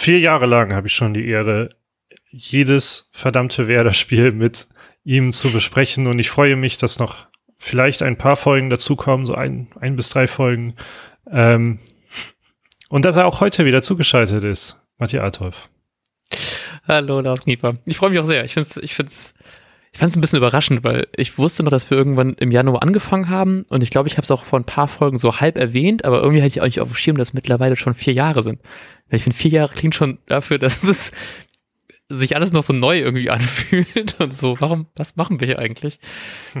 vier Jahre lang habe ich schon die Ehre, jedes verdammte Werder-Spiel mit ihm zu besprechen und ich freue mich, dass noch vielleicht ein paar Folgen dazukommen, so ein, ein bis drei Folgen. Ähm, und dass er auch heute wieder zugeschaltet ist, Matthias Althoff. Hallo, Lars Knieper. Ich freue mich auch sehr. Ich finde es ich ich fand's ein bisschen überraschend, weil ich wusste noch, dass wir irgendwann im Januar angefangen haben und ich glaube, ich habe es auch vor ein paar Folgen so halb erwähnt, aber irgendwie hatte ich auch nicht auf dem Schirm, dass es mittlerweile schon vier Jahre sind. Ich finde, vier Jahre klingt schon dafür, dass es sich alles noch so neu irgendwie anfühlt und so, warum, was machen wir hier eigentlich?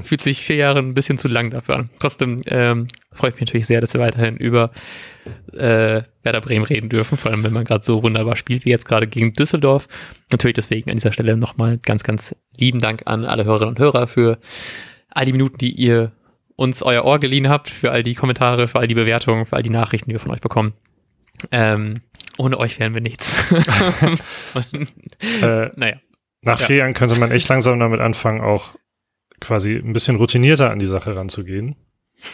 Fühlt sich vier Jahre ein bisschen zu lang dafür an. Trotzdem ähm, freue ich mich natürlich sehr, dass wir weiterhin über äh, Werder Bremen reden dürfen, vor allem wenn man gerade so wunderbar spielt wie jetzt gerade gegen Düsseldorf. Natürlich deswegen an dieser Stelle nochmal ganz, ganz lieben Dank an alle Hörerinnen und Hörer für all die Minuten, die ihr uns euer Ohr geliehen habt, für all die Kommentare, für all die Bewertungen, für all die Nachrichten, die wir von euch bekommen. Ähm, ohne euch wären wir nichts. äh, naja. Nach vier Jahren könnte man echt langsam damit anfangen, auch quasi ein bisschen routinierter an die Sache ranzugehen.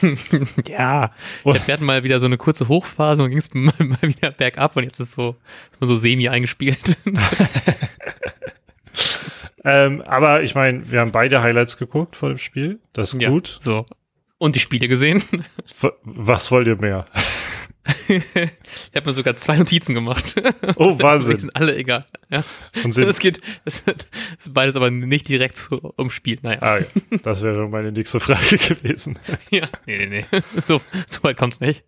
ja, wir hatten mal wieder so eine kurze Hochphase und ging es mal, mal, wieder bergab und jetzt ist so, ist so semi eingespielt. ähm, aber ich meine, wir haben beide Highlights geguckt vor dem Spiel. Das ist ja, gut. So. Und die Spiele gesehen. Was wollt ihr mehr? Ich habe mir sogar zwei Notizen gemacht. Oh, Wahnsinn. Die sind alle egal. Ja. Und sind das geht, das ist beides aber nicht direkt so umspielt. Naja. Ah, ja. Das wäre meine nächste Frage gewesen. ja, nee, nee, nee. So, so weit kommt's nicht.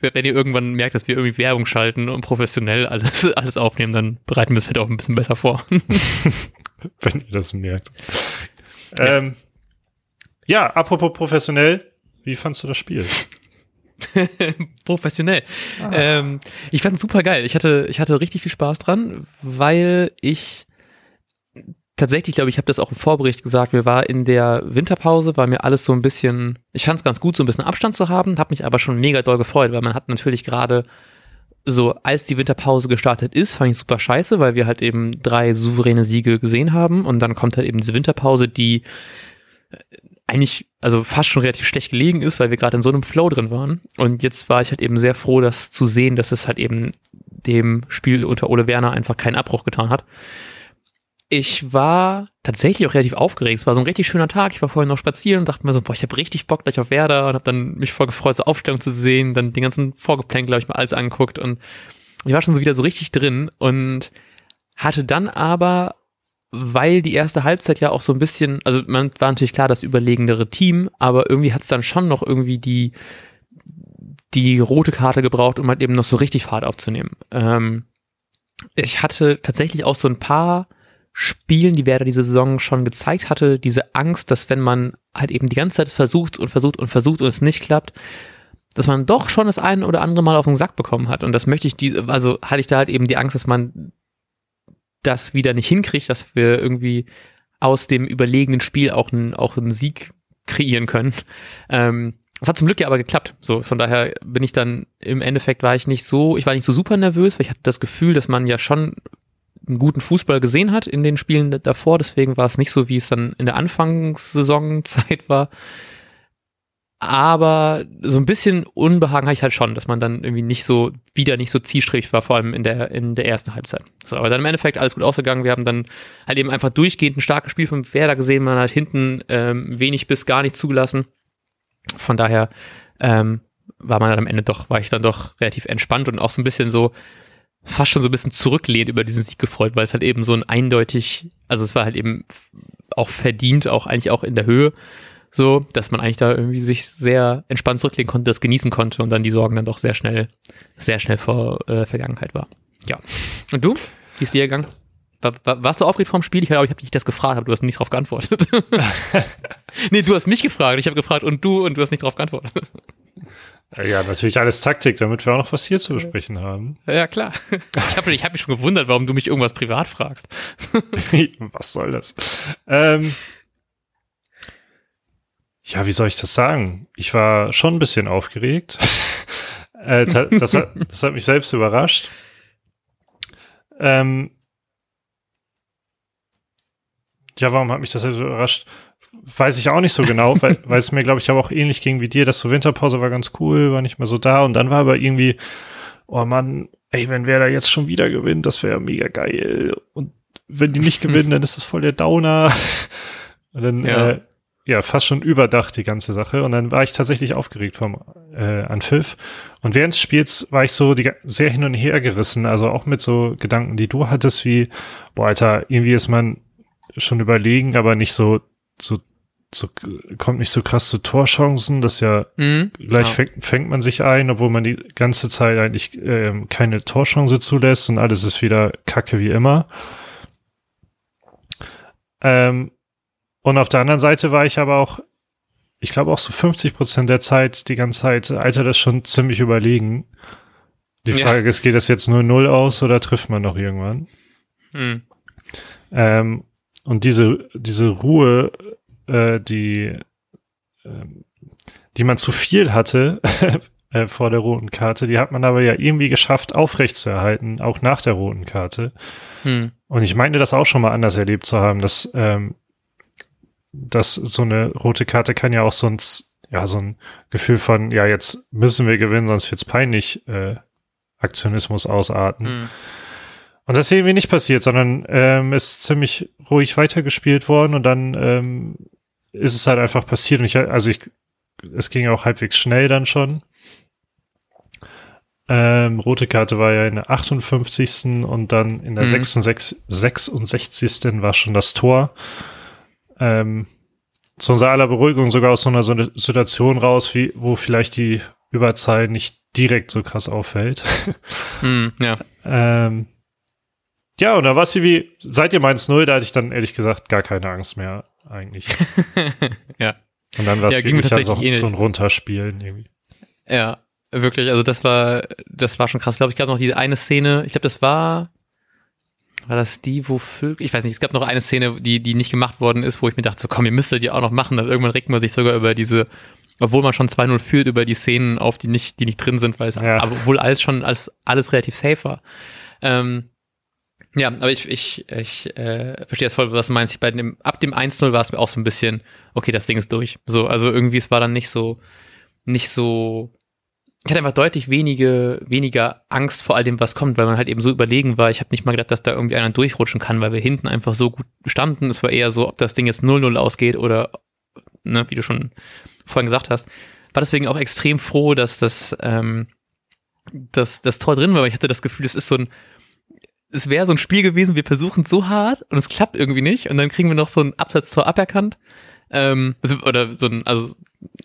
Wenn ihr irgendwann merkt, dass wir irgendwie Werbung schalten und professionell alles, alles aufnehmen, dann bereiten wir es vielleicht auch ein bisschen besser vor. Wenn ihr das merkt. Ja. Ähm, ja, apropos professionell, wie fandst du das Spiel? Professionell. Ah. Ähm, ich fand es super geil. Ich hatte, ich hatte richtig viel Spaß dran, weil ich tatsächlich, glaube ich, habe das auch im Vorbericht gesagt, mir war in der Winterpause, war mir alles so ein bisschen, ich fand es ganz gut, so ein bisschen Abstand zu haben, habe mich aber schon mega doll gefreut, weil man hat natürlich gerade so, als die Winterpause gestartet ist, fand ich super scheiße, weil wir halt eben drei souveräne Siege gesehen haben und dann kommt halt eben diese Winterpause, die eigentlich, also fast schon relativ schlecht gelegen ist, weil wir gerade in so einem Flow drin waren. Und jetzt war ich halt eben sehr froh, das zu sehen, dass es halt eben dem Spiel unter Ole Werner einfach keinen Abbruch getan hat. Ich war tatsächlich auch relativ aufgeregt. Es war so ein richtig schöner Tag. Ich war vorhin noch spazieren und dachte mir so, boah, ich habe richtig Bock gleich auf Werder und habe dann mich voll gefreut, so Aufstellung zu sehen, dann den ganzen Vorgeplänkel, glaube ich, mal alles angeguckt und ich war schon so wieder so richtig drin und hatte dann aber weil die erste Halbzeit ja auch so ein bisschen, also man war natürlich klar das überlegendere Team, aber irgendwie hat es dann schon noch irgendwie die, die rote Karte gebraucht, um halt eben noch so richtig Fahrt aufzunehmen. Ähm, ich hatte tatsächlich auch so ein paar Spielen, die Werder diese Saison schon gezeigt hatte, diese Angst, dass wenn man halt eben die ganze Zeit versucht und versucht und versucht und es nicht klappt, dass man doch schon das ein oder andere Mal auf den Sack bekommen hat. Und das möchte ich, die, also hatte ich da halt eben die Angst, dass man das wieder nicht hinkriegt, dass wir irgendwie aus dem überlegenen Spiel auch einen, auch einen Sieg kreieren können. Ähm, das hat zum Glück ja aber geklappt. So, von daher bin ich dann, im Endeffekt war ich nicht so, ich war nicht so super nervös, weil ich hatte das Gefühl, dass man ja schon einen guten Fußball gesehen hat in den Spielen davor. Deswegen war es nicht so, wie es dann in der Anfangssaisonzeit war. Aber so ein bisschen Unbehagen habe ich halt schon, dass man dann irgendwie nicht so, wieder nicht so zielstrebig war, vor allem in der, in der ersten Halbzeit. So, aber dann im Endeffekt alles gut ausgegangen. Wir haben dann halt eben einfach durchgehend ein starkes Spiel von Werder gesehen. Man hat hinten ähm, wenig bis gar nicht zugelassen. Von daher ähm, war man dann am Ende doch, war ich dann doch relativ entspannt und auch so ein bisschen so, fast schon so ein bisschen zurücklehnt über diesen Sieg gefreut, weil es halt eben so ein eindeutig, also es war halt eben auch verdient, auch eigentlich auch in der Höhe so, dass man eigentlich da irgendwie sich sehr entspannt zurücklegen konnte, das genießen konnte und dann die Sorgen dann doch sehr schnell, sehr schnell vor äh, Vergangenheit war. Ja. Und du? Wie ist dir gegangen? War, war, warst du aufgeregt vorm Spiel? Ich, ich habe dich das gefragt, aber du hast nicht drauf geantwortet. nee, du hast mich gefragt. Ich habe gefragt und du und du hast nicht drauf geantwortet. Ja, natürlich alles Taktik, damit wir auch noch was hier zu besprechen haben. Ja, klar. Ich habe ich hab mich schon gewundert, warum du mich irgendwas privat fragst. was soll das? Ähm, ja, wie soll ich das sagen? Ich war schon ein bisschen aufgeregt. äh, das, hat, das hat mich selbst überrascht. Ähm, ja, warum hat mich das selbst überrascht? Weiß ich auch nicht so genau, weil, weil es mir, glaube ich, aber auch ähnlich ging wie dir, dass so Winterpause war ganz cool, war nicht mehr so da und dann war aber irgendwie, oh Mann, ey, wenn wer da jetzt schon wieder gewinnt, das wäre mega geil. Und wenn die nicht gewinnen, dann ist das voll der Downer. Und dann, ja. Äh, ja, fast schon überdacht die ganze Sache. Und dann war ich tatsächlich aufgeregt vom äh, Anpfiff. Und während des Spiels war ich so die, sehr hin und her gerissen. Also auch mit so Gedanken, die du hattest, wie, boah, Alter, irgendwie ist man schon überlegen, aber nicht so, so, so kommt nicht so krass zu Torchancen. Das ja mhm, gleich ja. Fängt, fängt man sich ein, obwohl man die ganze Zeit eigentlich ähm, keine Torchance zulässt und alles ist wieder Kacke wie immer. Ähm, und auf der anderen Seite war ich aber auch, ich glaube auch so 50 Prozent der Zeit, die ganze Zeit, Alter, das schon ziemlich überlegen. Die Frage ja. ist, geht das jetzt nur null aus oder trifft man noch irgendwann? Hm. Ähm, und diese, diese Ruhe, äh, die, äh, die man zu viel hatte äh, vor der roten Karte, die hat man aber ja irgendwie geschafft, aufrechtzuerhalten, auch nach der roten Karte. Hm. Und ich meine das auch schon mal anders erlebt zu haben, dass ähm, dass so eine rote Karte kann ja auch sonst, ja, so ein Gefühl von, ja, jetzt müssen wir gewinnen, sonst wird's peinlich, äh, Aktionismus ausarten. Mhm. Und das ist irgendwie nicht passiert, sondern ähm, ist ziemlich ruhig weitergespielt worden und dann ähm, ist es halt einfach passiert. Und ich, also ich, es ging auch halbwegs schnell dann schon. Ähm, rote Karte war ja in der 58. und dann in der mhm. 66, 66. war schon das Tor ähm, zu unserer aller Beruhigung sogar aus so einer, Situation raus, wie, wo vielleicht die Überzahl nicht direkt so krass auffällt. Mm, ja. ähm, ja, und da war sie wie, seit ihr meins null, da hatte ich dann ehrlich gesagt gar keine Angst mehr, eigentlich. ja. Und dann war es ja, wirklich so, so ein Runterspielen irgendwie. Ja, wirklich, also das war, das war schon krass. Ich glaube, ich gab noch die eine Szene, ich glaube, das war, war das die, wo Vögel, ich weiß nicht, es gab noch eine Szene, die, die nicht gemacht worden ist, wo ich mir dachte, so komm, ihr müsstet die auch noch machen. Dann irgendwann regt man sich sogar über diese, obwohl man schon 2-0 führt, über die Szenen auf, die nicht, die nicht drin sind, weil es, ja. aber obwohl alles schon, alles, alles relativ safe war. Ähm, ja, aber ich, ich, ich äh, verstehe das voll, was du meinst. Bei dem, ab dem 1-0 war es mir auch so ein bisschen, okay, das Ding ist durch. So, also irgendwie, es war dann nicht so, nicht so ich hatte einfach deutlich wenige, weniger Angst vor all dem, was kommt, weil man halt eben so überlegen war. Ich habe nicht mal gedacht, dass da irgendwie einer durchrutschen kann, weil wir hinten einfach so gut standen. Es war eher so, ob das Ding jetzt 0-0 ausgeht oder, ne, wie du schon vorhin gesagt hast. War deswegen auch extrem froh, dass das, ähm, dass das Tor drin war, weil ich hatte das Gefühl, es ist so ein, es wäre so ein Spiel gewesen, wir versuchen so hart und es klappt irgendwie nicht und dann kriegen wir noch so ein Absatztor aberkannt. Ähm, oder so ein, also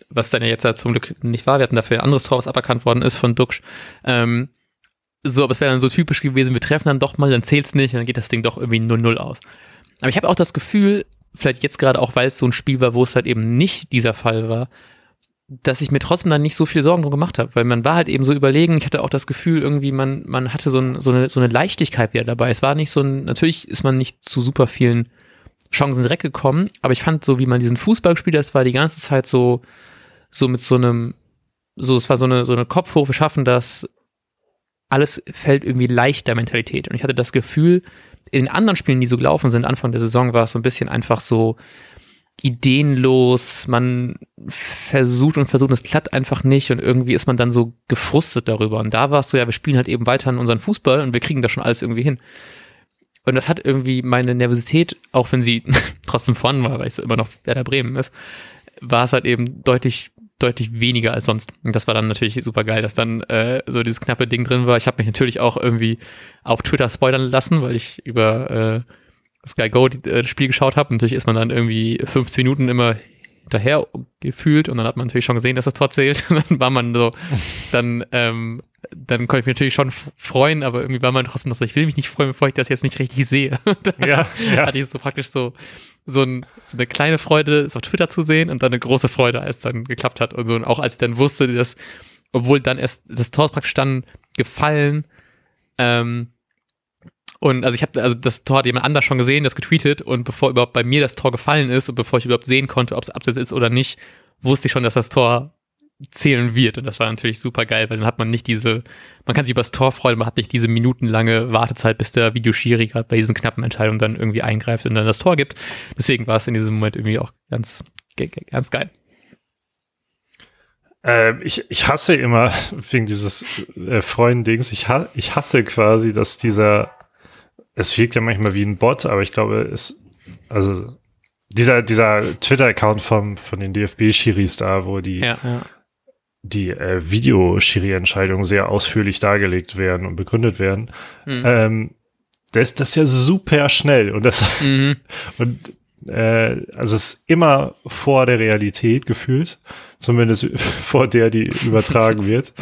was dann ja jetzt ja zum Glück nicht war. Wir hatten dafür ein anderes Tor, was aberkannt worden ist von Duxch. Ähm, so, aber es wäre dann so typisch gewesen, wir treffen dann doch mal, dann zählt's nicht, dann geht das Ding doch irgendwie 0-0 aus. Aber ich habe auch das Gefühl, vielleicht jetzt gerade auch, weil es so ein Spiel war, wo es halt eben nicht dieser Fall war, dass ich mir trotzdem dann nicht so viel Sorgen drum gemacht habe, weil man war halt eben so überlegen, ich hatte auch das Gefühl, irgendwie, man, man hatte so, ein, so, eine, so eine Leichtigkeit wieder dabei. Es war nicht so ein, natürlich ist man nicht zu super vielen Chancen direkt gekommen, aber ich fand so, wie man diesen Fußball gespielt hat, das war die ganze Zeit so, so mit so einem, so, es war so eine, so eine Kopfhoch, wir schaffen das, alles fällt irgendwie leichter Mentalität. Und ich hatte das Gefühl, in den anderen Spielen, die so gelaufen sind, Anfang der Saison, war es so ein bisschen einfach so ideenlos, man versucht und versucht, es klappt einfach nicht und irgendwie ist man dann so gefrustet darüber. Und da war es so, ja, wir spielen halt eben weiter in unseren Fußball und wir kriegen das schon alles irgendwie hin. Und das hat irgendwie meine Nervosität, auch wenn sie trotzdem vorhanden war, weil es immer noch Werder Bremen ist, war es halt eben deutlich deutlich weniger als sonst. Und das war dann natürlich super geil, dass dann äh, so dieses knappe Ding drin war. Ich habe mich natürlich auch irgendwie auf Twitter spoilern lassen, weil ich über äh, Sky Go die, äh, das Spiel geschaut habe. Natürlich ist man dann irgendwie 15 Minuten immer hinterher gefühlt und dann hat man natürlich schon gesehen, dass das Tor zählt. Und dann war man so, dann, ähm, dann konnte ich mich natürlich schon freuen, aber irgendwie war man trotzdem noch so, ich will mich nicht freuen, bevor ich das jetzt nicht richtig sehe. ja, ja. hatte ich so praktisch so, so, ein, so eine kleine Freude, es auf Twitter zu sehen und dann eine große Freude, als es dann geklappt hat und so. Und auch als ich dann wusste, dass, obwohl dann erst das Tor praktisch dann gefallen, ähm, und also ich habe also das Tor hat jemand anders schon gesehen, das getweetet und bevor überhaupt bei mir das Tor gefallen ist und bevor ich überhaupt sehen konnte, ob es Abseits ist oder nicht, wusste ich schon, dass das Tor zählen wird und das war natürlich super geil, weil dann hat man nicht diese, man kann sich über das Tor freuen, man hat nicht diese minutenlange Wartezeit, bis der Videoschiri gerade bei diesen knappen Entscheidungen dann irgendwie eingreift und dann das Tor gibt. Deswegen war es in diesem Moment irgendwie auch ganz, ganz geil. Äh, ich, ich hasse immer wegen dieses äh, Freundendings, ich, ha ich hasse quasi, dass dieser, es wirkt ja manchmal wie ein Bot, aber ich glaube, es, also dieser, dieser Twitter-Account vom, von den DFB-Schiris da, wo die, Ja, ja. Die äh, Videoschiri-Entscheidungen sehr ausführlich dargelegt werden und begründet werden, Mhm. ähm, da ist das ja super schnell und das, Mhm. und äh, also es ist immer vor der Realität gefühlt, zumindest vor der, die übertragen wird.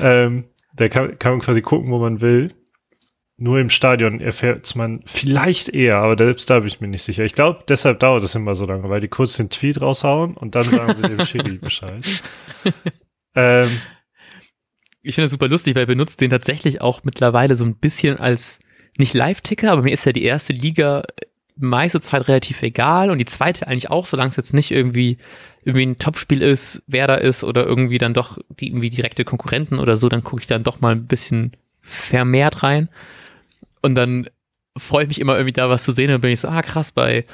Ähm, da kann, kann man quasi gucken, wo man will. Nur im Stadion erfährt man vielleicht eher, aber selbst da bin ich mir nicht sicher. Ich glaube, deshalb dauert es immer so lange, weil die kurz den Tweet raushauen und dann sagen sie dem Schiri Bescheid. Ähm, Ich finde das super lustig, weil er benutzt den tatsächlich auch mittlerweile so ein bisschen als nicht Live-Ticker, aber mir ist ja die erste Liga meiste Zeit relativ egal und die zweite eigentlich auch, solange es jetzt nicht irgendwie irgendwie ein Topspiel ist, wer da ist oder irgendwie dann doch die irgendwie direkte Konkurrenten oder so, dann gucke ich dann doch mal ein bisschen vermehrt rein. Und dann freue ich mich immer irgendwie da was zu sehen. Und bin ich so, ah krass, bei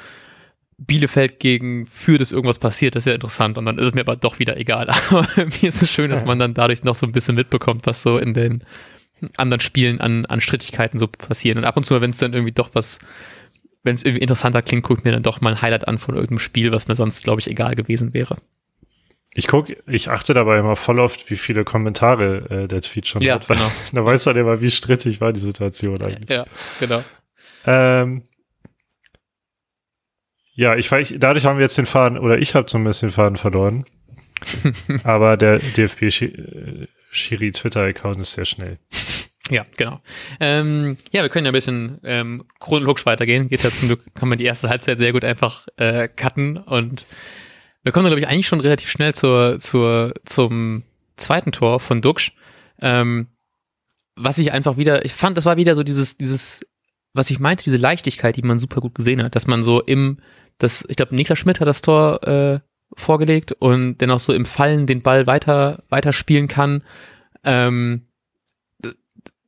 Bielefeld gegen Fürth ist irgendwas passiert, das ist ja interessant und dann ist es mir aber doch wieder egal. Aber mir ist es schön, dass man dann dadurch noch so ein bisschen mitbekommt, was so in den anderen Spielen an, an Strittigkeiten so passieren. Und ab und zu, wenn es dann irgendwie doch was, wenn es irgendwie interessanter klingt, gucke ich mir dann doch mal ein Highlight an von irgendeinem Spiel, was mir sonst, glaube ich, egal gewesen wäre. ich guck, ich achte dabei immer voll oft, wie viele Kommentare äh, der Tweet schon Ja, hat, weil genau. da weiß man immer, wie strittig war die Situation eigentlich. Ja, genau. Ähm, ja, ich weiß, dadurch haben wir jetzt den Faden, oder ich habe zumindest den Faden verloren. Aber der DFB-Schiri-Twitter-Account ist sehr schnell. Ja, genau. Ähm, ja, wir können ja ein bisschen ähm, chronologisch weitergehen. Geht ja zum Glück, kann man die erste Halbzeit sehr gut einfach äh, cutten und wir kommen, glaube ich, eigentlich schon relativ schnell zur, zur, zum zweiten Tor von Duxch. Ähm, was ich einfach wieder, ich fand, das war wieder so dieses, dieses, was ich meinte, diese Leichtigkeit, die man super gut gesehen hat, dass man so im, das, ich glaube, Niklas Schmidt hat das Tor äh, vorgelegt und dennoch so im Fallen den Ball weiter, weiter spielen kann. Ähm,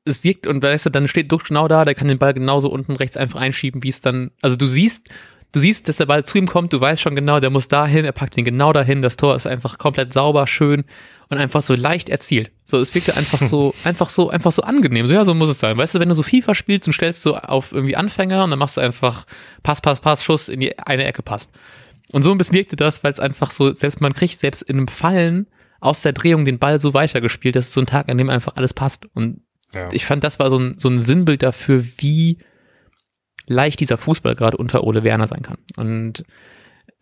es wirkt und weißt du, dann steht Duck genau da, der kann den Ball genauso unten rechts einfach einschieben, wie es dann, also du siehst, du siehst, dass der Ball zu ihm kommt, du weißt schon genau, der muss dahin, er packt ihn genau dahin, das Tor ist einfach komplett sauber, schön und einfach so leicht erzielt. So, es wirkte einfach so, einfach so, einfach so angenehm. So, ja, so muss es sein. Weißt du, wenn du so FIFA spielst und stellst du auf irgendwie Anfänger und dann machst du einfach Pass, Pass, Pass, Schuss in die eine Ecke passt. Und so ein bisschen wirkte das, weil es einfach so, selbst man kriegt selbst in einem Fallen aus der Drehung den Ball so weitergespielt, dass es so ein Tag, an dem einfach alles passt. Und Ja. ich fand, das war so ein, so ein Sinnbild dafür, wie leicht dieser Fußball gerade unter Ole Werner sein kann. Und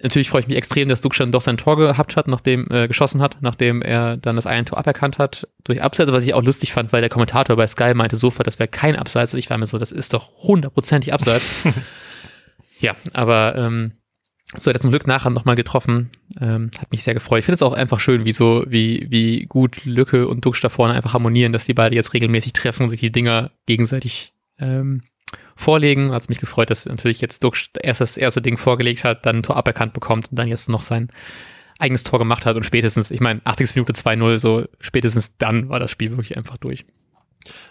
natürlich freue ich mich extrem, dass Duck schon doch sein Tor gehabt hat, nachdem äh, geschossen hat, nachdem er dann das eine Tor aberkannt hat durch Abseits, was ich auch lustig fand, weil der Kommentator bei Sky meinte sofort, das wäre kein Abseits. Ich war mir so, das ist doch hundertprozentig Abseits. ja, aber ähm, so hat er zum Glück nachher nochmal getroffen. Ähm, hat mich sehr gefreut. Ich finde es auch einfach schön, wie so, wie, wie gut Lücke und Duxch da vorne einfach harmonieren, dass die beide jetzt regelmäßig treffen und sich die Dinger gegenseitig ähm, vorlegen. Hat mich gefreut, dass natürlich jetzt Duxch erst das erste Ding vorgelegt hat, dann ein Tor aberkannt bekommt und dann jetzt noch sein eigenes Tor gemacht hat und spätestens, ich meine, 80. Minute 2-0, so spätestens dann war das Spiel wirklich einfach durch.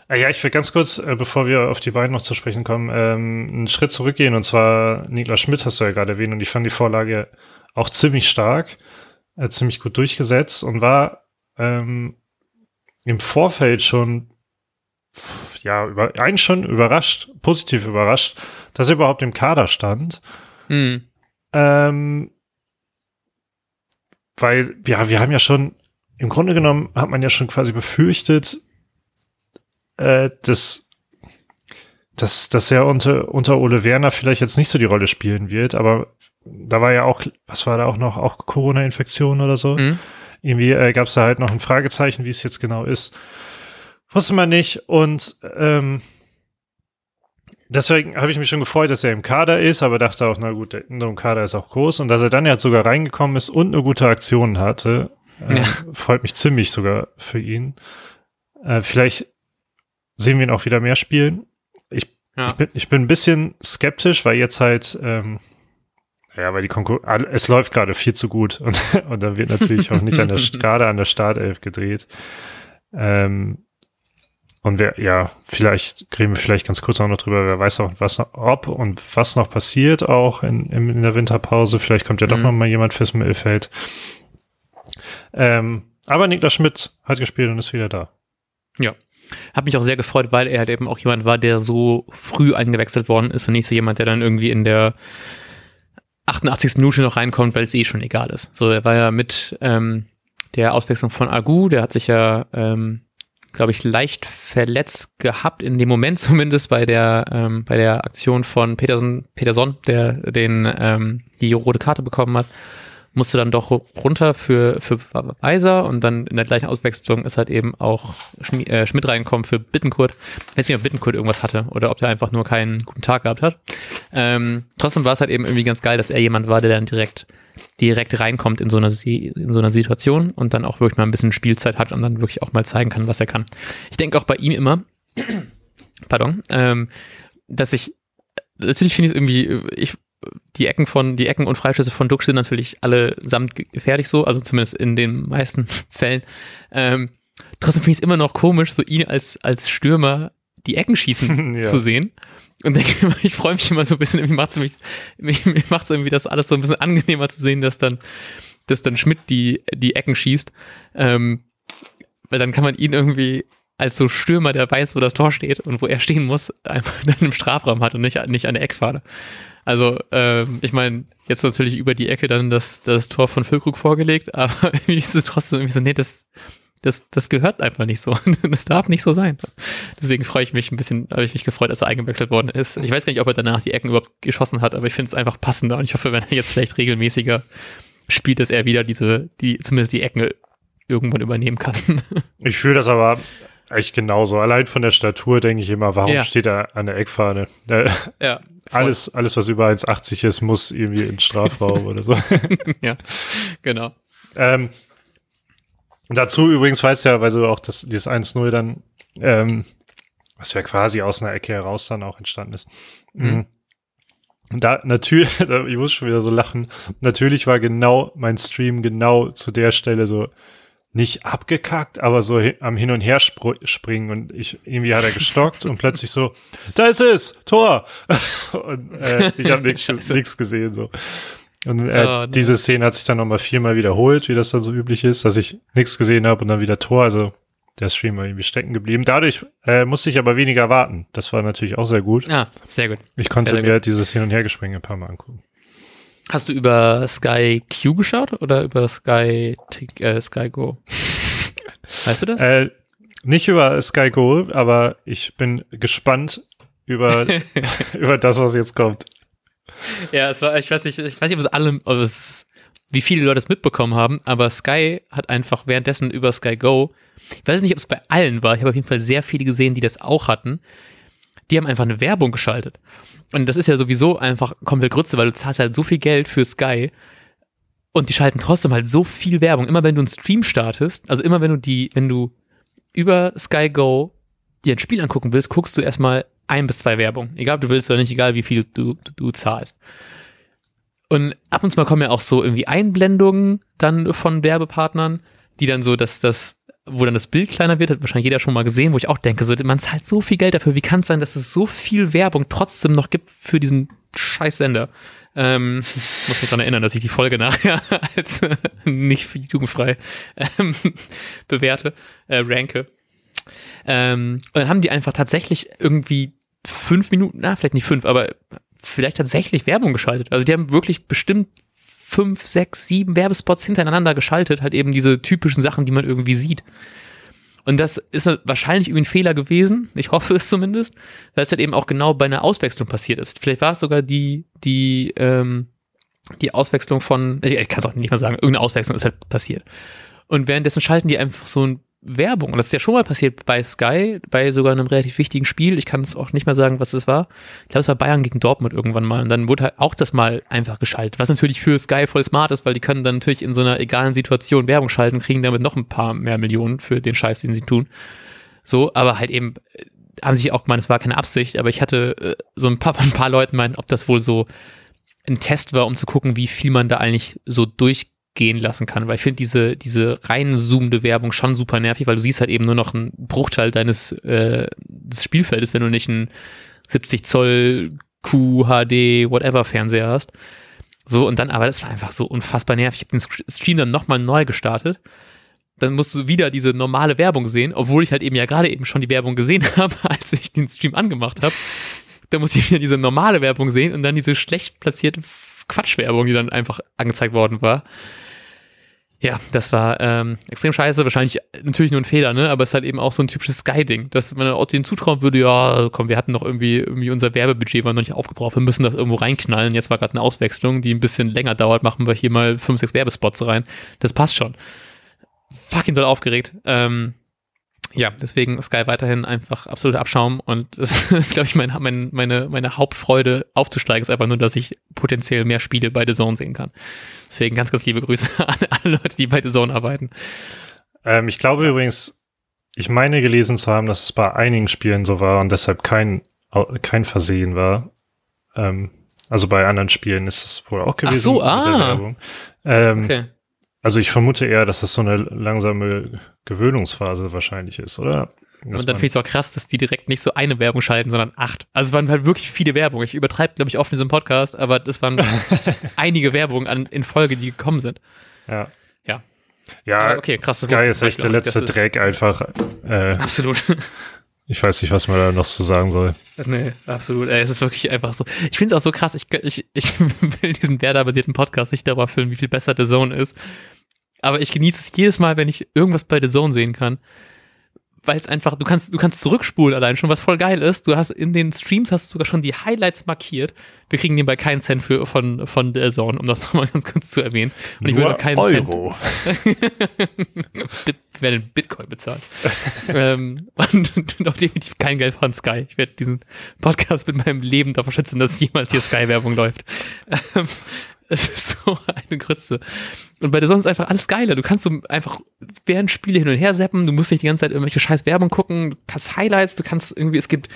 Ah ja, ich will ganz kurz, äh, bevor wir auf die beiden noch zu sprechen kommen, ähm, einen Schritt zurückgehen. Und zwar Niklas Schmidt hast du ja gerade erwähnt. Und ich fand die Vorlage auch ziemlich stark, äh, ziemlich gut durchgesetzt und war ähm, im Vorfeld schon, ja, über, eigentlich schon überrascht, positiv überrascht, dass er überhaupt im Kader stand. Hm. Ähm, weil, ja, wir haben ja schon, im Grunde genommen hat man ja schon quasi befürchtet, äh, dass, dass, dass er unter, unter Ole Werner vielleicht jetzt nicht so die Rolle spielen wird, aber da war ja auch, was war da auch noch, auch Corona-Infektion oder so? Hm. Irgendwie äh, gab es da halt noch ein Fragezeichen, wie es jetzt genau ist. Wusste man nicht und ähm, deswegen habe ich mich schon gefreut, dass er im Kader ist, aber dachte auch, na gut, der im Kader ist auch groß und dass er dann ja sogar reingekommen ist und eine gute Aktion hatte, äh, Ja. freut mich ziemlich sogar für ihn. Äh, vielleicht sehen wir ihn auch wieder mehr spielen. Ich, Ja. ich, bin, ich bin ein bisschen skeptisch, weil jetzt halt, ähm, ja, weil die Konkurrenz, es läuft gerade viel zu gut und, und dann wird natürlich auch nicht an der, gerade an der Startelf gedreht. Ähm, und wer, ja, vielleicht reden wir vielleicht ganz kurz auch noch drüber, wer weiß auch, was noch, ob und was noch passiert auch in, in, der Winterpause. Vielleicht kommt ja doch Mhm. noch mal jemand fürs Mittelfeld. Ähm, aber Niklas Schmidt hat gespielt und ist wieder da. Ja. Hat mich auch sehr gefreut, weil er halt eben auch jemand war, der so früh eingewechselt worden ist und nicht so jemand, der dann irgendwie in der 88. Minute noch reinkommt, weil es eh schon egal ist. So, er war ja mit ähm, der Auswechslung von Agu, der hat sich ja, ähm, glaube ich, leicht verletzt gehabt, in dem Moment zumindest bei der, ähm, bei der Aktion von Peterson, Peterson, der den ähm, die rote Karte bekommen hat musste dann doch runter für, für Weiser und dann in der gleichen Auswechslung ist halt eben auch Schmi äh, Schmidt reingekommen für Bittenkurt. Ich weiß nicht, ob Bittenkurt irgendwas hatte oder ob der einfach nur keinen guten Tag gehabt hat. Ähm, trotzdem war es halt eben irgendwie ganz geil, dass er jemand war, der dann direkt direkt reinkommt in so einer in so einer Situation und dann auch wirklich mal ein bisschen Spielzeit hat und dann wirklich auch mal zeigen kann, was er kann. Ich denke auch bei ihm immer, pardon, ähm, dass ich natürlich finde ich es irgendwie, ich die Ecken von, die Ecken und Freischüsse von Duck sind natürlich alle samt gefährlich so, also zumindest in den meisten Fällen. Ähm, trotzdem finde ich es immer noch komisch, so ihn als, als Stürmer die Ecken schießen ja. zu sehen. Und denke immer, ich freue mich immer so ein bisschen, irgendwie macht es mich, mich, mich macht es irgendwie das alles so ein bisschen angenehmer zu sehen, dass dann, dass dann Schmidt die, die Ecken schießt. Ähm, weil dann kann man ihn irgendwie als so Stürmer, der weiß, wo das Tor steht und wo er stehen muss, einfach dann im Strafraum hat und nicht, nicht an der Eckfahne. Also, ähm, ich meine, jetzt natürlich über die Ecke dann das, das Tor von Füllkrug vorgelegt, aber irgendwie ist es trotzdem irgendwie so, nee, das, das, das gehört einfach nicht so. Das darf nicht so sein. Deswegen freue ich mich ein bisschen, habe ich mich gefreut, dass er eingewechselt worden ist. Ich weiß gar nicht, ob er danach die Ecken überhaupt geschossen hat, aber ich finde es einfach passender und ich hoffe, wenn er jetzt vielleicht regelmäßiger spielt, dass er wieder diese, die, zumindest die Ecken irgendwann übernehmen kann. Ich fühle das aber echt genauso. Allein von der Statur denke ich immer, warum ja. steht er an der Eckfahne? ja. Alles, alles, was über 1,80 ist, muss irgendwie ins Strafraum oder so. ja, genau. Ähm, dazu übrigens, weißt ja, weil du auch das, dieses 1-0 dann, ähm, was ja quasi aus einer Ecke heraus dann auch entstanden ist. Mhm. Da natürlich, ich muss schon wieder so lachen. Natürlich war genau mein Stream genau zu der Stelle so, nicht abgekackt, aber so am Hin und Her springen und ich irgendwie hat er gestockt und plötzlich so, da ist es, Tor. und äh, ich habe nichts gesehen so. Und äh, oh, diese Szene hat sich dann nochmal viermal wiederholt, wie das dann so üblich ist, dass ich nichts gesehen habe und dann wieder Tor. Also der Stream war irgendwie stecken geblieben. Dadurch äh, musste ich aber weniger warten. Das war natürlich auch sehr gut. Ja, sehr gut. Ich konnte sehr, sehr mir gut. dieses Hin- und Hergespringe ein paar Mal angucken. Hast du über Sky Q geschaut oder über Sky, äh, Sky Go? Weißt du das? Äh, nicht über Sky Go, aber ich bin gespannt über, über das, was jetzt kommt. Ja, es war, ich weiß nicht, ich weiß nicht, ob es alle, ob es, wie viele Leute es mitbekommen haben, aber Sky hat einfach währenddessen über Sky Go, ich weiß nicht, ob es bei allen war, ich habe auf jeden Fall sehr viele gesehen, die das auch hatten, die haben einfach eine Werbung geschaltet. Und das ist ja sowieso einfach komplett Grütze, weil du zahlst halt so viel Geld für Sky und die schalten trotzdem halt so viel Werbung. Immer wenn du einen Stream startest, also immer wenn du die, wenn du über Sky Go dir ein Spiel angucken willst, guckst du erstmal ein bis zwei Werbung. Egal ob du willst oder nicht, egal wie viel du, du, du zahlst. Und ab und zu mal kommen ja auch so irgendwie Einblendungen dann von Werbepartnern, die dann so, dass das wo dann das Bild kleiner wird, hat wahrscheinlich jeder schon mal gesehen, wo ich auch denke, so, man zahlt so viel Geld dafür, wie kann es sein, dass es so viel Werbung trotzdem noch gibt für diesen Scheißsender? Ähm, muss mich daran erinnern, dass ich die Folge nachher als äh, nicht jugendfrei ähm, bewerte, äh, ranke. Ähm, und dann haben die einfach tatsächlich irgendwie fünf Minuten, na, vielleicht nicht fünf, aber vielleicht tatsächlich Werbung geschaltet. Also die haben wirklich bestimmt fünf, sechs, sieben Werbespots hintereinander geschaltet, halt eben diese typischen Sachen, die man irgendwie sieht. Und das ist wahrscheinlich irgendwie ein Fehler gewesen. Ich hoffe es zumindest, weil es halt eben auch genau bei einer Auswechslung passiert ist. Vielleicht war es sogar die, die, ähm, die Auswechslung von, ich kann es auch nicht mal sagen, irgendeine Auswechslung ist halt passiert. Und währenddessen schalten die einfach so ein Werbung. Und das ist ja schon mal passiert bei Sky, bei sogar einem relativ wichtigen Spiel. Ich kann es auch nicht mehr sagen, was das war. Ich glaube, es war Bayern gegen Dortmund irgendwann mal. Und dann wurde halt auch das mal einfach geschaltet. Was natürlich für Sky voll smart ist, weil die können dann natürlich in so einer egalen Situation Werbung schalten kriegen damit noch ein paar mehr Millionen für den Scheiß, den sie tun. So, aber halt eben äh, haben sich auch gemeint, es war keine Absicht, aber ich hatte äh, so ein paar, ein paar Leuten meinen, ob das wohl so ein Test war, um zu gucken, wie viel man da eigentlich so durch gehen lassen kann, weil ich finde diese, diese rein zoomende Werbung schon super nervig, weil du siehst halt eben nur noch einen Bruchteil deines äh, des Spielfeldes, wenn du nicht einen 70 Zoll QHD whatever Fernseher hast. So, und dann, aber das war einfach so unfassbar nervig. Ich habe den Stream dann nochmal neu gestartet. dann musst du wieder diese normale Werbung sehen, obwohl ich halt eben ja gerade eben schon die Werbung gesehen habe, als ich den Stream angemacht habe. Da muss ich wieder diese normale Werbung sehen und dann diese schlecht platzierte Quatschwerbung, die dann einfach angezeigt worden war. Ja, das war ähm, extrem scheiße, wahrscheinlich natürlich nur ein Fehler, ne? Aber es ist halt eben auch so ein typisches Sky-Ding, dass man denen zutrauen würde, ja, komm, wir hatten noch irgendwie, irgendwie unser Werbebudget war noch nicht aufgebraucht, wir müssen das irgendwo reinknallen. Jetzt war gerade eine Auswechslung, die ein bisschen länger dauert, machen wir hier mal fünf, sechs Werbespots rein. Das passt schon. Fucking doll aufgeregt. Ähm, ja, deswegen Sky weiterhin einfach absoluter Abschaum und es ist, glaube ich, mein, mein, meine, meine Hauptfreude aufzusteigen, ist einfach nur, dass ich potenziell mehr Spiele bei The Zone sehen kann. Deswegen ganz, ganz liebe Grüße an alle Leute, die bei The Zone arbeiten. Ähm, ich glaube ja. übrigens, ich meine gelesen zu haben, dass es bei einigen Spielen so war und deshalb kein, kein Versehen war. Ähm, also bei anderen Spielen ist es wohl auch gewesen. Ach so, ah. Ähm, okay. Also ich vermute eher, dass es so eine langsame Gewöhnungsphase wahrscheinlich ist, oder? Dass und dann finde ich es auch krass, dass die direkt nicht so eine Werbung schalten, sondern acht. Also es waren halt wirklich viele Werbungen. Ich übertreibe, glaube ich, oft in diesem Podcast, aber das waren einige Werbungen an, in Folge, die gekommen sind. Ja. Ja. Ja, aber okay, krass. Sky ist echt der letzte Dreck einfach. Äh, absolut. Ich weiß nicht, was man da noch zu sagen soll. Nee, absolut. Ey, es ist wirklich einfach so. Ich finde es auch so krass. Ich, ich, ich will diesen Werder-basierten Podcast nicht darüber füllen, wie viel besser The Zone ist. Aber ich genieße es jedes Mal, wenn ich irgendwas bei The Zone sehen kann weil es einfach, du kannst, du kannst zurückspulen allein schon, was voll geil ist. Du hast in den Streams hast du sogar schon die Highlights markiert. Wir kriegen nebenbei keinen Cent für, von, von der Zone, um das nochmal ganz kurz zu erwähnen. Und ich würde keinen Euro. Cent. Wir werden Bitcoin bezahlt. ähm, und, auch definitiv kein Geld von Sky. Ich werde diesen Podcast mit meinem Leben davor schützen, dass jemals hier Sky-Werbung läuft. Es ist so eine Grütze. Und bei der Sonne ist einfach alles geiler. Du kannst so einfach während Spiele hin und her zappen, du musst nicht die ganze Zeit irgendwelche scheiß Werbung gucken, du kannst Highlights, du kannst irgendwie, es gibt,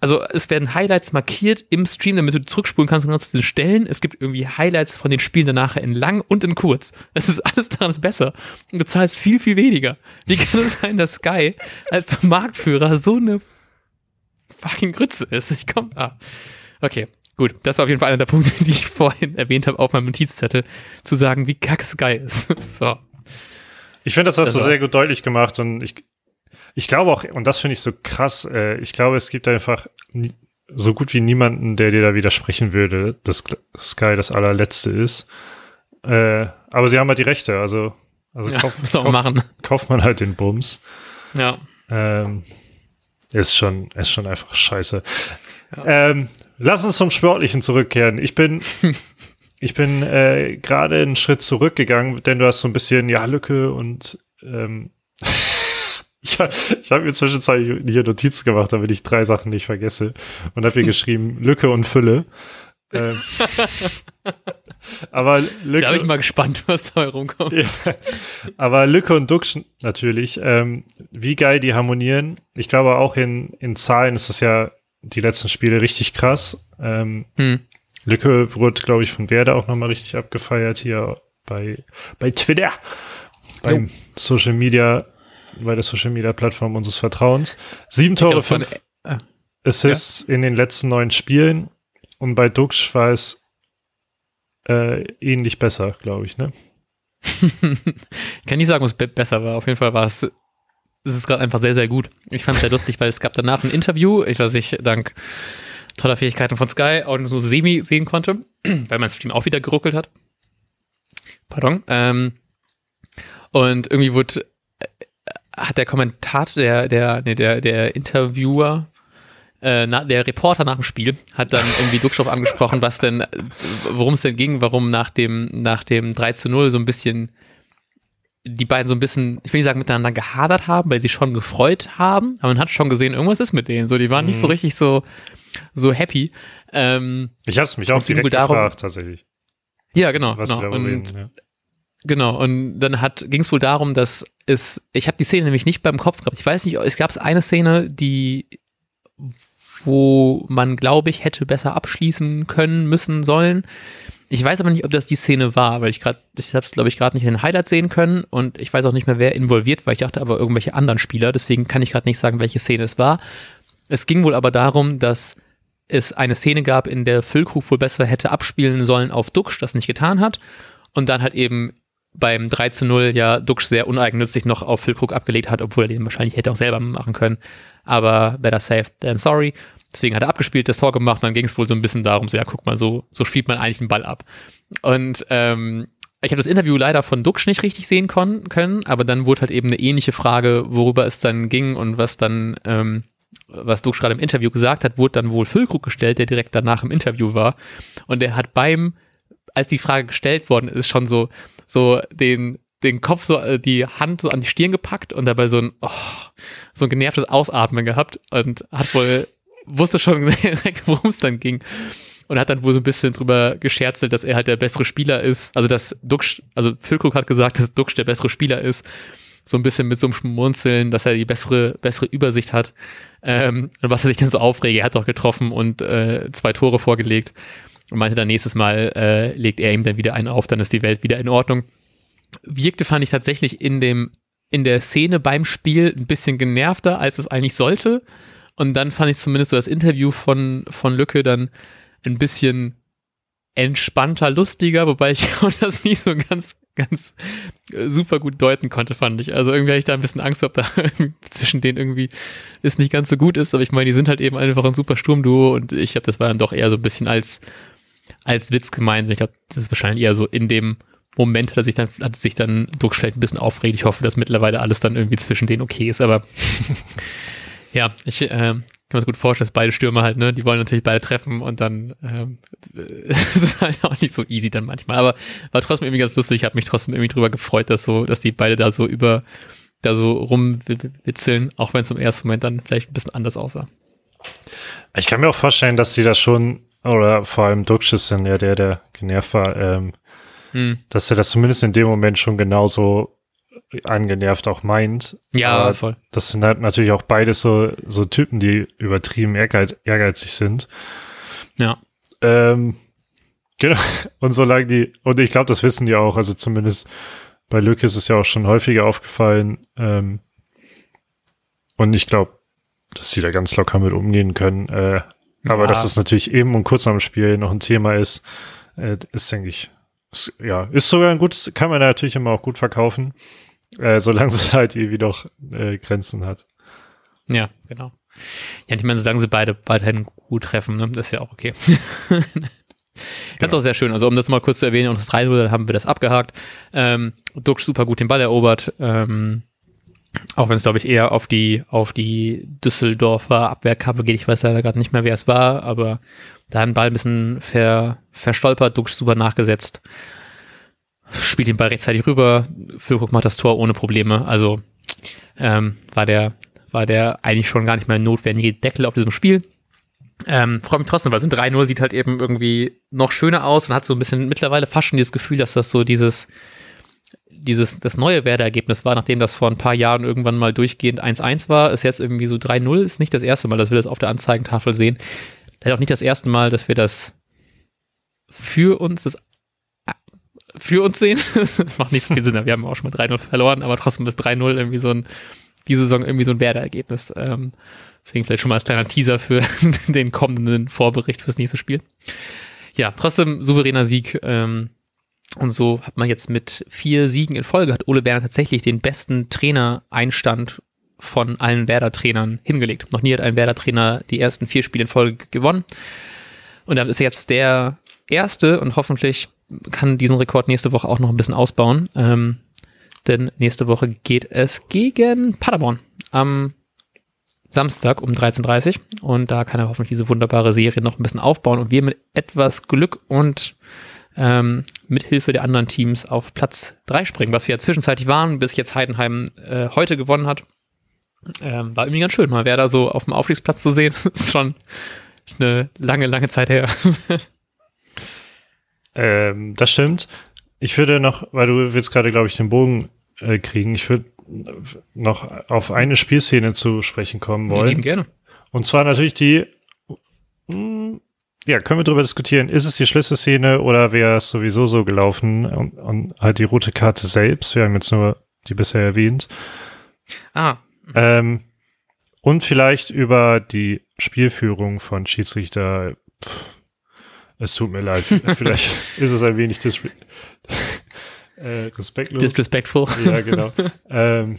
also es werden Highlights markiert im Stream, damit du zurückspulen kannst genau zu den Stellen. Es gibt irgendwie Highlights von den Spielen danach in lang und in kurz. Es ist alles daran besser. Und du zahlst viel, viel weniger. Wie kann es sein, dass Sky als Marktführer so eine fucking Grütze ist? Ich komm, ah. Okay. Gut, das war auf jeden Fall einer der Punkte, die ich vorhin erwähnt habe auf meinem Notizzettel, zu sagen, wie kacke geil ist. so. Ich finde, das hast das du sehr gut deutlich gemacht und ich, ich glaube auch, und das finde ich so krass, äh, ich glaube, es gibt einfach nie, so gut wie niemanden, der dir da widersprechen würde, dass Sky das allerletzte ist. Äh, aber sie haben halt die Rechte, also, also ja, kauf, kauf, machen. kauft man halt den Bums. Ja. Ähm, ist schon, ist schon einfach scheiße. Ja. Ähm, lass uns zum Sportlichen zurückkehren. Ich bin, ich bin äh, gerade einen Schritt zurückgegangen, denn du hast so ein bisschen, ja, Lücke und ähm, ich, ich habe mir zwischenzeitlich hier Notizen gemacht, damit ich drei Sachen nicht vergesse und habe hier geschrieben Lücke und Fülle. ähm, aber Lücke. Da bin ich mal gespannt, was da rumkommt. Ja, aber Lücke und Duxch natürlich, ähm, wie geil die harmonieren. Ich glaube auch in, in Zahlen ist es ja die letzten Spiele richtig krass. Ähm, hm. Lücke wurde, glaube ich, von Werder auch nochmal richtig abgefeiert hier bei, bei Twitter, beim jo. Social Media, bei der Social Media Plattform unseres Vertrauens. Sieben Tore, fünf äh, Assists ja. in den letzten neun Spielen. Und bei Dux war es äh, ähnlich besser, glaube ich, ne? kann nicht sagen, was besser war. Auf jeden Fall war es es ist gerade einfach sehr, sehr gut. Ich fand es sehr lustig, weil es gab danach ein Interview, ich weiß nicht, dank toller Fähigkeiten von Sky auch nur so semi sehen konnte, weil mein Stream auch wieder geruckelt hat. Pardon. Ähm, und irgendwie wurde, äh, hat der Kommentator, der, der, nee, der, der Interviewer, äh, na, der Reporter nach dem Spiel hat dann irgendwie Duckstoff angesprochen, was denn, worum es denn ging, warum nach dem, nach dem 3 zu 0 so ein bisschen die beiden so ein bisschen, ich will nicht sagen, miteinander gehadert haben, weil sie schon gefreut haben, aber man hat schon gesehen, irgendwas ist mit denen. So, die waren mhm. nicht so mhm. richtig so, so happy. Ähm, ich habe es mich auch direkt darum, gefragt, tatsächlich. Ja, genau. Was genau. Und, reden, ja. Genau, und dann ging es wohl darum, dass es, ich habe die Szene nämlich nicht beim Kopf gehabt. Ich weiß nicht, es gab eine Szene, die, wo man, glaube ich, hätte besser abschließen können, müssen, sollen. Ich weiß aber nicht, ob das die Szene war, weil ich gerade, ich habe es glaube ich gerade nicht in den Highlights sehen können und ich weiß auch nicht mehr, wer involviert war. Ich dachte aber irgendwelche anderen Spieler, deswegen kann ich gerade nicht sagen, welche Szene es war. Es ging wohl aber darum, dass es eine Szene gab, in der Füllkrug wohl besser hätte abspielen sollen auf Duxch, das nicht getan hat und dann halt eben beim 3 zu 0 ja Duxch sehr uneigennützig noch auf Füllkrug abgelegt hat, obwohl er den wahrscheinlich hätte auch selber machen können. Aber better safe than sorry. Deswegen hat er abgespielt, das Tor gemacht, dann ging es wohl so ein bisschen darum, so ja, guck mal, so, so spielt man eigentlich einen Ball ab. Und ähm, ich habe das Interview leider von Duxch nicht richtig sehen können, aber dann wurde halt eben eine ähnliche Frage, worüber es dann ging und was dann, ähm, was Duxch gerade im Interview gesagt hat, wurde dann wohl Füllkrug gestellt, der direkt danach im Interview war. Und der hat beim, als die Frage gestellt worden ist, schon so, so den, den Kopf so, äh, die Hand so an die Stirn gepackt und dabei so ein, oh, so ein genervtes Ausatmen gehabt und hat wohl, wusste schon direkt, worum es dann ging. Und hat dann wohl so ein bisschen drüber gescherzelt, dass er halt der bessere Spieler ist. Also, dass Duxch, also Füllkrug hat gesagt, dass Duxch der bessere Spieler ist. So ein bisschen mit so einem Schmunzeln, dass er die bessere, bessere Übersicht hat. Ähm, und was er sich dann so aufregt, er hat doch getroffen und äh, zwei Tore vorgelegt und meinte dann nächstes Mal äh, legt er ihm dann wieder einen auf, dann ist die Welt wieder in Ordnung. Wirkte fand ich tatsächlich in dem in der Szene beim Spiel ein bisschen genervter, als es eigentlich sollte. Und dann fand ich zumindest so das Interview von, von Lücke dann ein bisschen entspannter, lustiger, wobei ich das nicht so ganz, ganz äh, super gut deuten konnte, fand ich. Also irgendwie hatte ich da ein bisschen Angst, ob da zwischen denen irgendwie es nicht ganz so gut ist. Aber ich meine, die sind halt eben einfach ein super Sturmduo und ich habe das war dann doch eher so ein bisschen als als Witz gemeint. Ich glaube, das ist wahrscheinlich eher so in dem Moment, dass ich dann, hat sich dann Druck vielleicht ein bisschen aufregt. Ich hoffe, dass mittlerweile alles dann irgendwie zwischen denen okay ist, aber ja, ich äh, kann mir das gut vorstellen, dass beide Stürmer halt, ne, die wollen natürlich beide treffen und dann ähm, es ist halt auch nicht so easy dann manchmal. Aber war trotzdem irgendwie ganz lustig. Ich habe mich trotzdem irgendwie drüber gefreut, dass so, dass die beide da so über da so rumwitzeln, auch wenn es im ersten Moment dann vielleicht ein bisschen anders aussah. Ich kann mir auch vorstellen, dass sie das schon oder vor allem Duxch ist dann ja der, der genervt war, ähm, hm. dass er das zumindest in dem Moment schon genauso angenervt auch meint. Ja, Aber voll. Das sind halt natürlich auch beides so, so Typen, die übertrieben ehrgeiz, ehrgeizig sind. Ja. Ähm, genau. Und solange die, und ich glaube, das wissen die auch, also zumindest bei Lücke ist es ja auch schon häufiger aufgefallen. Ähm, und ich glaube, dass sie da ganz locker mit umgehen können. Äh, aber ja. dass es natürlich eben und kurz am Spiel noch ein Thema ist, äh, ist, denke ich, ja, ist sogar ein gutes, kann man natürlich immer auch gut verkaufen, äh, solange es halt irgendwie doch äh, Grenzen hat. Ja, genau. Ja, ich meine, solange sie beide weiterhin gut treffen, ne, das ist ja auch okay. Ganz genau. auch sehr schön. Also, um das mal kurz zu erwähnen, und das 3 dann haben wir das abgehakt. Ähm, Duxch super gut den Ball erobert. Ähm, auch wenn es, glaube ich, eher auf die, auf die Düsseldorfer Abwehrkappe geht. Ich weiß leider gerade nicht mehr, wer es war, aber da ein Ball ein bisschen ver, verstolpert, Duxch super nachgesetzt. Spielt den Ball rechtzeitig rüber. Füllkrug macht das Tor ohne Probleme. Also ähm, war der, war der eigentlich schon gar nicht mehr notwendige Deckel auf diesem Spiel. Ähm, freue mich trotzdem, weil so ein 3-0 sieht halt eben irgendwie noch schöner aus und hat so ein bisschen mittlerweile fast schon dieses Gefühl, dass das so dieses, dieses, das neue Werder-Ergebnis war, nachdem das vor ein paar Jahren irgendwann mal durchgehend 1-1 war, ist jetzt irgendwie so 3-0, ist nicht das erste Mal, dass wir das auf der Anzeigentafel sehen. Das auch nicht das erste Mal, dass wir das für uns, das für uns sehen. das macht nicht so viel Sinn, wir haben auch schon mal 3-0 verloren, aber trotzdem ist 3-0 irgendwie so ein, diese Saison irgendwie so ein Werder-Ergebnis. Ähm, deswegen vielleicht schon mal als kleiner Teaser für den kommenden Vorbericht fürs nächste Spiel. Ja, trotzdem souveräner Sieg. Ähm, und so hat man jetzt mit vier Siegen in Folge, hat Ole Werner tatsächlich den besten Trainereinstand von allen Werder-Trainern hingelegt. Noch nie hat ein Werder-Trainer die ersten vier Spiele in Folge gewonnen. Und damit ist er jetzt der erste und hoffentlich kann diesen Rekord nächste Woche auch noch ein bisschen ausbauen. Ähm, denn nächste Woche geht es gegen Paderborn am Samstag um 13.30 Uhr. Und da kann er hoffentlich diese wunderbare Serie noch ein bisschen aufbauen und wir mit etwas Glück und ähm, mit Hilfe der anderen Teams auf Platz 3 springen, was wir ja zwischenzeitlich waren, bis jetzt Heidenheim äh, heute gewonnen hat. Ähm, war irgendwie ganz schön, mal wer da so auf dem Aufstiegsplatz zu sehen. ist schon eine lange, lange Zeit her. ähm, das stimmt. Ich würde noch, weil du willst gerade, glaube ich, den Bogen äh, kriegen, ich würde noch auf eine Spielszene zu sprechen kommen wollen. Ja, gerne. Und zwar natürlich die, mh, hm, ja, können wir darüber diskutieren, ist es die Schlüsselszene oder wäre es sowieso so gelaufen und, und, halt die rote Karte selbst, wir haben jetzt nur die bisher erwähnt. Ah. Ähm, und vielleicht über die Spielführung von Schiedsrichter. Pff, es tut mir leid, vielleicht ist es ein wenig dis äh, respektlos. Disrespectful. Ja, genau. ähm,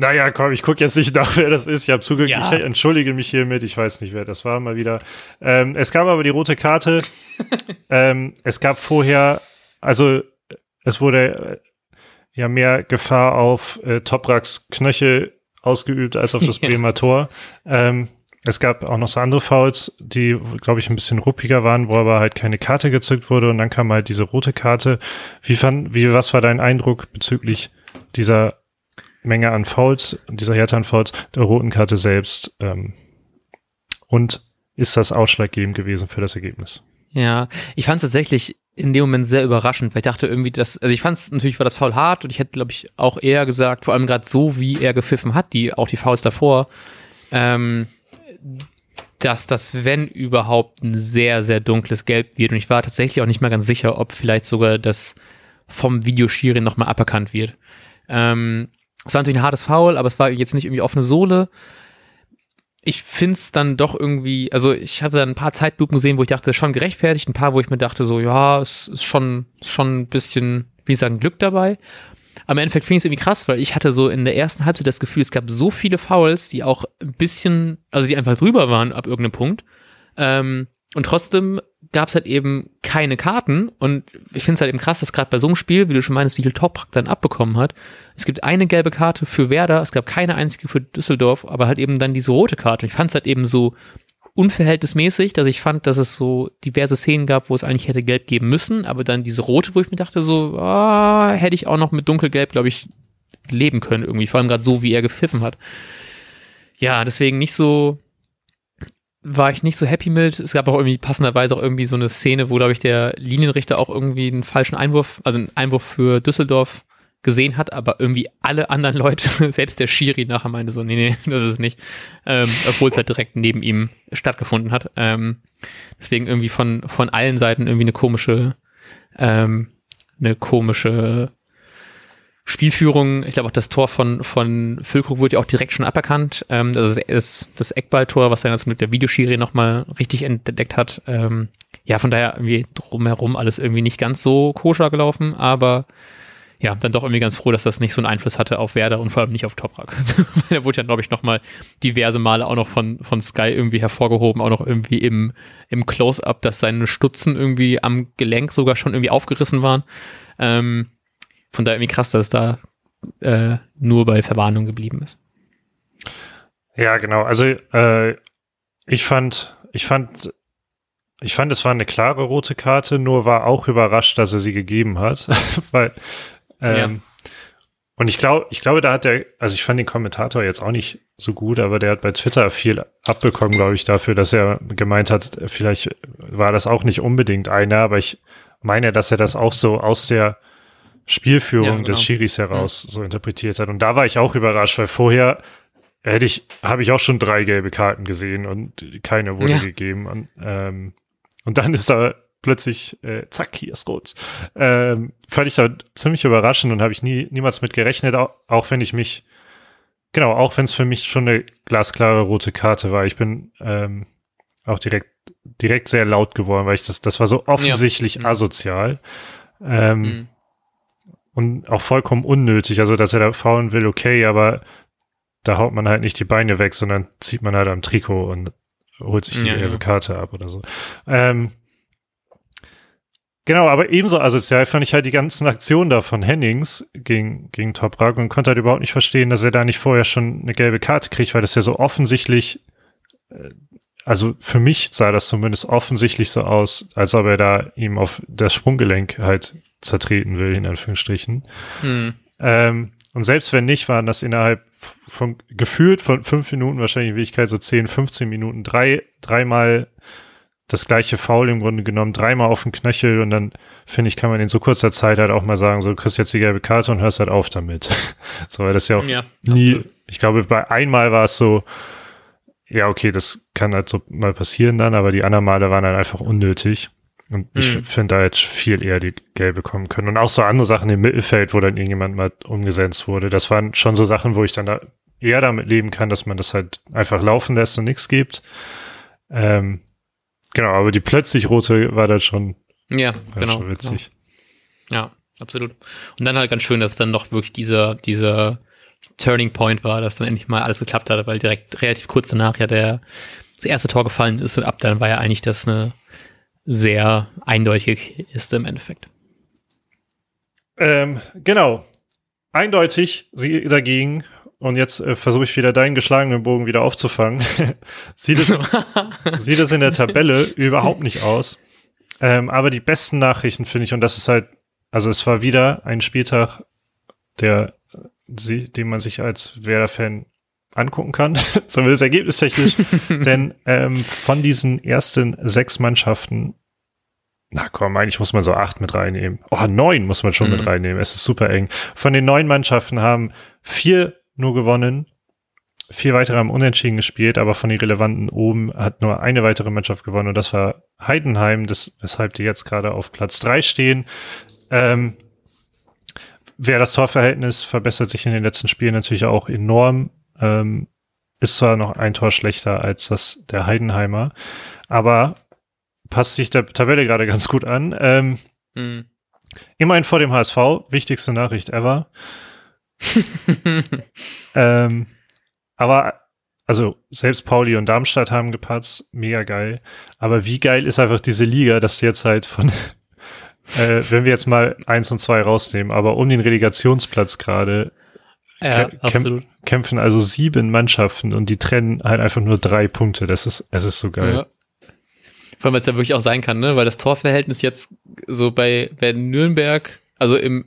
naja, komm, ich gucke jetzt nicht nach, wer das ist. Ich habe zugegeben, Ja. ich entschuldige mich hiermit. Ich weiß nicht, wer das war, mal wieder. Ähm, es gab aber die rote Karte. ähm, es gab vorher, also es wurde äh, ja mehr Gefahr auf äh, Topraks Knöchel ausgeübt als auf das Ja. Bremer Tor. Ähm, es gab auch noch so andere Fouls, die, glaube ich, ein bisschen ruppiger waren, wo aber halt keine Karte gezückt wurde und dann kam halt diese rote Karte. Wie fand, wie, was war dein Eindruck bezüglich dieser Menge an Fouls, dieser Härte an Fouls, der roten Karte selbst? Ähm, und ist das ausschlaggebend gewesen für das Ergebnis? Ja, ich fand es tatsächlich in dem Moment sehr überraschend, weil ich dachte irgendwie, dass, also ich fand es natürlich war das Foul hart und ich hätte, glaube ich, auch eher gesagt, vor allem gerade so, wie er gepfiffen hat, die, auch die Fouls davor, ähm, dass das, wenn überhaupt, ein sehr, sehr dunkles Gelb wird. Und ich war tatsächlich auch nicht mal ganz sicher, ob vielleicht sogar das vom Videoschiri nochmal aberkannt wird. Ähm, es war natürlich ein hartes Foul, aber es war jetzt nicht irgendwie offene Sohle ich finde es dann doch irgendwie, also ich hatte dann ein paar Zeitlupen gesehen, wo ich dachte, schon gerechtfertigt, ein paar, wo ich mir dachte, so, ja, es ist schon, schon ein bisschen, wie sagen, Glück dabei. Im Endeffekt finde ich es irgendwie krass, weil ich hatte so in der ersten Halbzeit das Gefühl, es gab so viele Fouls, die auch ein bisschen, also die einfach drüber waren ab irgendeinem Punkt. Ähm, und trotzdem gab es halt eben keine Karten. Und ich finde es halt eben krass, dass gerade bei so einem Spiel, wie du schon meinst, wie viel Toprak dann abbekommen hat. Es gibt eine gelbe Karte für Werder, es gab keine einzige für Düsseldorf, aber halt eben dann diese rote Karte. Ich fand es halt eben so unverhältnismäßig, dass ich fand, dass es so diverse Szenen gab, wo es eigentlich hätte gelb geben müssen, aber dann diese rote, wo ich mir dachte, so, ah, hätte ich auch noch mit dunkelgelb, glaube ich, leben können irgendwie. Vor allem gerade so, wie er gepfiffen hat. Ja, deswegen nicht so, war ich nicht so happy mit. Es gab auch irgendwie passenderweise auch irgendwie so eine Szene, wo, glaube ich, der Linienrichter auch irgendwie einen falschen Einwurf, also einen Einwurf für Düsseldorf gesehen hat, aber irgendwie alle anderen Leute, selbst der Schiri nachher meinte so, nee, nee, das ist es nicht. Ähm, Obwohl es halt direkt neben ihm stattgefunden hat. Ähm, deswegen irgendwie von, von allen Seiten irgendwie eine komische, ähm, eine komische Spielführung. Ich glaube auch das Tor von, von Füllkrug wurde ja auch direkt schon aberkannt. Ähm, das ist das, Eckballtor, was dann zum Glück der Videoschiri nochmal richtig entdeckt hat. Ähm, ja, von daher irgendwie drumherum alles irgendwie nicht ganz so koscher gelaufen, aber ja, dann doch irgendwie ganz froh, dass das nicht so einen Einfluss hatte auf Werder und vor allem nicht auf Toprak. Also, der wurde ja, glaube ich, nochmal diverse Male auch noch von, von Sky irgendwie hervorgehoben, auch noch irgendwie im, im Close-Up, dass seine Stutzen irgendwie am Gelenk sogar schon irgendwie aufgerissen waren. Ähm, von daher irgendwie krass, dass es da äh, nur bei Verwarnung geblieben ist. Ja, genau. Also äh, ich fand, ich fand, ich fand, es war eine klare rote Karte, nur war auch überrascht, dass er sie gegeben hat, weil ähm, und ich glaube, ich glaube, da hat der, also ich fand den Kommentator jetzt auch nicht so gut, aber der hat bei Twitter viel abbekommen, glaube ich, dafür, dass er gemeint hat, vielleicht war das auch nicht unbedingt einer, aber ich meine, dass er das auch so aus der Spielführung Ja, genau. des Schiris heraus so interpretiert hat. Und da war ich auch überrascht, weil vorher hätte ich, habe ich auch schon drei gelbe Karten gesehen und keine wurde Ja. gegeben. Und, ähm, und dann ist da plötzlich, äh, zack, hier ist rot. Ähm, fand ich da ziemlich überraschend und habe ich nie, niemals mit gerechnet, auch, auch wenn ich mich, genau, auch wenn es für mich schon eine glasklare rote Karte war. Ich bin ähm, auch direkt, direkt sehr laut geworden, weil ich das, das war so offensichtlich Mhm. asozial. Ähm, Mhm. Und auch vollkommen unnötig. Also, dass er da faulen will, okay, aber da haut man halt nicht die Beine weg, sondern zieht man halt am Trikot und holt sich die Ja, gelbe ja. Karte ab oder so. Ähm, genau, aber ebenso asozial fand ich halt die ganzen Aktionen da von Hennings gegen, gegen Toprak und konnte halt überhaupt nicht verstehen, dass er da nicht vorher schon eine gelbe Karte kriegt, weil das ja so offensichtlich, äh, also für mich sah das zumindest offensichtlich so aus, als ob er da ihm auf das Sprunggelenk halt zertreten will, in Anführungsstrichen. Mhm. Ähm, und selbst wenn nicht, waren das innerhalb von gefühlt von fünf Minuten, wahrscheinlich in Wirklichkeit so 10, 15 Minuten, drei, dreimal das gleiche Foul im Grunde genommen, dreimal auf den Knöchel und dann, finde ich, kann man in so kurzer Zeit halt auch mal sagen, so, du kriegst jetzt die gelbe Karte und hörst halt auf damit. so, weil das ja auch Ja, nie, absolut. ich glaube, bei einmal war es so, ja, okay, das kann halt so mal passieren dann, aber die anderen Male waren halt einfach unnötig. Und ich Mhm. finde, da hätte viel eher die gelbe kommen können. Und auch so andere Sachen im Mittelfeld, wo dann irgendjemand mal umgesetzt wurde. Das waren schon so Sachen, wo ich dann da eher damit leben kann, dass man das halt einfach laufen lässt und nichts gibt. Ähm, genau, aber die plötzlich rote war dann schon, Ja, genau. schon witzig. Ja, absolut. Und dann halt ganz schön, dass dann noch wirklich dieser, dieser Turning Point war, dass dann endlich mal alles geklappt hat, weil direkt relativ kurz danach ja der, das erste Tor gefallen ist und ab dann war ja eigentlich das eine sehr eindeutige Kiste im Endeffekt. Ähm, genau. Eindeutig sie dagegen, und jetzt äh, versuche ich wieder deinen geschlagenen Bogen wieder aufzufangen, sieht, es, sieht es in der Tabelle überhaupt nicht aus. Ähm, aber die besten Nachrichten finde ich, und das ist halt, also es war wieder ein Spieltag, der, den man sich als Werder-Fan angucken kann, zumindest ergebnistechnisch. Denn ähm, von diesen ersten sechs Mannschaften na komm, eigentlich muss man so acht mit reinnehmen. Oh, neun muss man schon mhm. mit reinnehmen. Es ist super eng. Von den neun Mannschaften haben vier nur gewonnen, vier weitere haben unentschieden gespielt, aber von den relevanten oben hat nur eine weitere Mannschaft gewonnen und das war Heidenheim, das, weshalb die jetzt gerade auf Platz drei stehen. Ähm, wer das Torverhältnis verbessert sich in den letzten Spielen natürlich auch enorm. Ähm, ist zwar noch ein Tor schlechter als das der Heidenheimer, aber passt sich der Tabelle gerade ganz gut an. Ähm, mhm. Immerhin vor dem HSV, wichtigste Nachricht ever. ähm, aber, also selbst Pauli und Darmstadt haben gepatzt, mega geil. Aber wie geil ist einfach diese Liga, dass du jetzt halt von, äh, wenn wir jetzt mal eins und zwei rausnehmen, aber um den Relegationsplatz gerade ja, kämp kämpfen also sieben Mannschaften und die trennen halt einfach nur drei Punkte. Das ist, es ist so geil. Ja. Vor allem, weil es ja wirklich auch sein kann, ne? Weil das Torverhältnis jetzt so bei, bei Nürnberg, also im,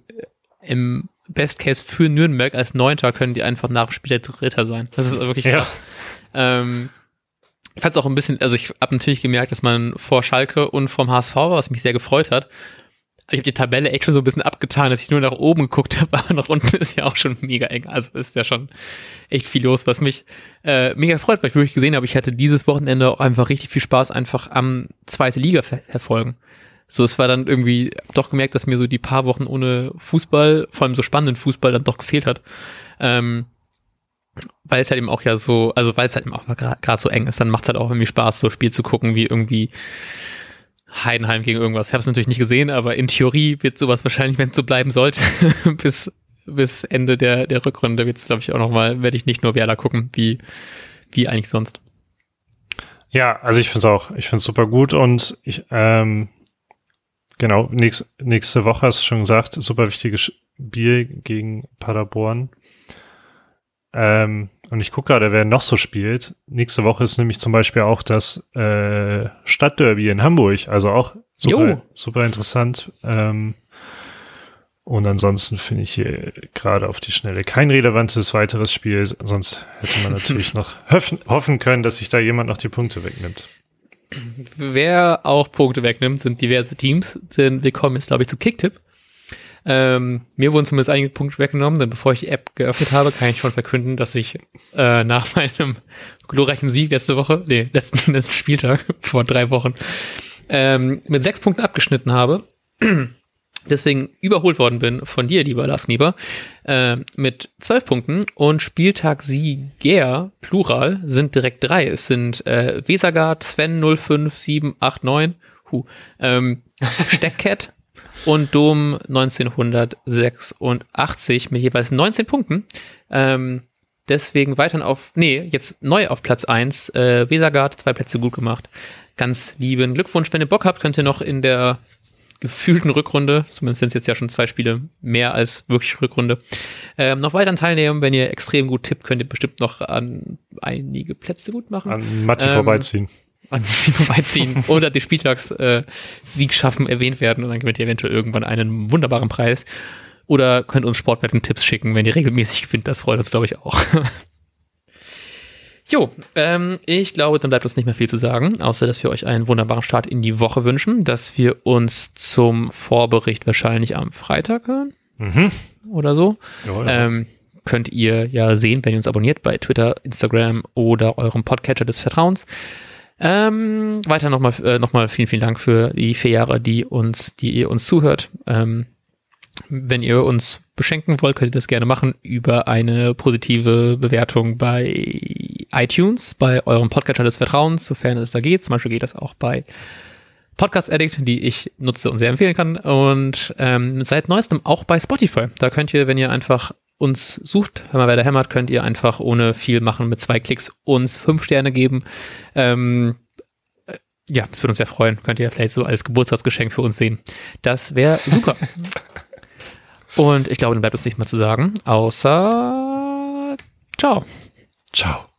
im Best Case für Nürnberg als Neunter können die einfach nach dem Spiel Dritter sein. Das ist wirklich krass. Ja. Ähm, ich fand es auch ein bisschen, also ich habe natürlich gemerkt, dass man vor Schalke und vom HSV war, was mich sehr gefreut hat. Ich habe die Tabelle echt schon so ein bisschen abgetan, dass ich nur nach oben geguckt habe, aber nach unten ist ja auch schon mega eng. Also ist ja schon echt viel los, was mich äh, mega freut, weil ich wirklich gesehen habe, ich hatte dieses Wochenende auch einfach richtig viel Spaß einfach am zweite Liga ver verfolgen. So, es war dann irgendwie doch gemerkt, dass mir so die paar Wochen ohne Fußball, vor allem so spannenden Fußball, dann doch gefehlt hat. Ähm, weil es halt eben auch ja so, also weil es halt eben auch gerade so eng ist, dann macht es halt auch irgendwie Spaß, so Spiel zu gucken, wie irgendwie Heidenheim gegen irgendwas. Ich habe es natürlich nicht gesehen, aber in Theorie wird sowas wahrscheinlich, wenn es so bleiben sollte, bis bis Ende der der Rückrunde wird es, glaube ich, auch noch mal, werde ich nicht nur Werder gucken, wie wie eigentlich sonst. Ja, also ich finde es auch, ich finde es super gut und ich ähm, genau nächst, nächste Woche hast du schon gesagt, super wichtiges Spiel gegen Paderborn. Ähm, und ich gucke gerade, wer noch so spielt. Nächste Woche ist nämlich zum Beispiel auch das äh, Stadtderby in Hamburg. Also auch super, super interessant. Ähm, und ansonsten finde ich hier gerade auf die Schnelle kein relevantes weiteres Spiel. Sonst hätte man natürlich noch hoffen, hoffen können, dass sich da jemand noch die Punkte wegnimmt. Wer auch Punkte wegnimmt, sind diverse Teams. Denn wir kommen jetzt, glaube ich, zu Kicktip. Ähm, mir wurden zumindest einige Punkte weggenommen, denn bevor ich die App geöffnet habe, kann ich schon verkünden, dass ich äh, nach meinem glorreichen Sieg letzte Woche, nee, letzten, letzten Spieltag vor drei Wochen, ähm, mit sechs Punkten abgeschnitten habe. Deswegen überholt worden bin von dir, lieber Lars Nieber, äh, mit zwölf Punkten und Spieltag Sieger, Plural, sind direkt drei. Es sind äh, Wesergard, Sven 05789, hu, ähm, Steckcat, und Dom 1986 mit jeweils 19 Punkten. Ähm, deswegen weiterhin auf, nee, jetzt neu auf Platz 1. Äh, Wesergard, zwei Plätze gut gemacht. Ganz lieben Glückwunsch. Wenn ihr Bock habt, könnt ihr noch in der gefühlten Rückrunde, zumindest sind es jetzt ja schon zwei Spiele mehr als wirklich Rückrunde, ähm, noch weiter teilnehmen. Wenn ihr extrem gut tippt, könnt ihr bestimmt noch an einige Plätze gut machen. An Matti ähm, vorbeiziehen an vorbeiziehen oder die Spieltagssieg äh, schaffen erwähnt werden und dann gewinnt ihr eventuell irgendwann einen wunderbaren Preis. Oder könnt uns Sportwetten-Tipps schicken, wenn ihr regelmäßig gewinnt. Das freut uns, glaube ich, auch. jo, ähm, ich glaube, dann bleibt uns nicht mehr viel zu sagen, außer dass wir euch einen wunderbaren Start in die Woche wünschen, dass wir uns zum Vorbericht wahrscheinlich am Freitag hören. Mhm. Oder so. Ja, ja. Ähm, könnt ihr ja sehen, wenn ihr uns abonniert bei Twitter, Instagram oder eurem Podcatcher des Vertrauens. Ähm, weiter nochmal äh, noch vielen, vielen Dank für die vier Jahre, die uns, die ihr uns zuhört. Ähm, wenn ihr uns beschenken wollt, könnt ihr das gerne machen über eine positive Bewertung bei iTunes, bei eurem Podcatcher des Vertrauens, sofern es da geht. Zum Beispiel geht das auch bei Podcast Addict, die ich nutze und sehr empfehlen kann. Und ähm, seit neuestem auch bei Spotify. Da könnt ihr, wenn ihr einfach uns sucht, hör mal, wer da hämmert, könnt ihr einfach ohne viel machen mit zwei Klicks uns fünf Sterne geben. Ähm, äh, ja, das würde uns sehr freuen. Könnt ihr vielleicht so als Geburtstagsgeschenk für uns sehen. Das wäre super. Und ich glaube, dann bleibt uns nichts mehr zu sagen, außer ciao. Ciao.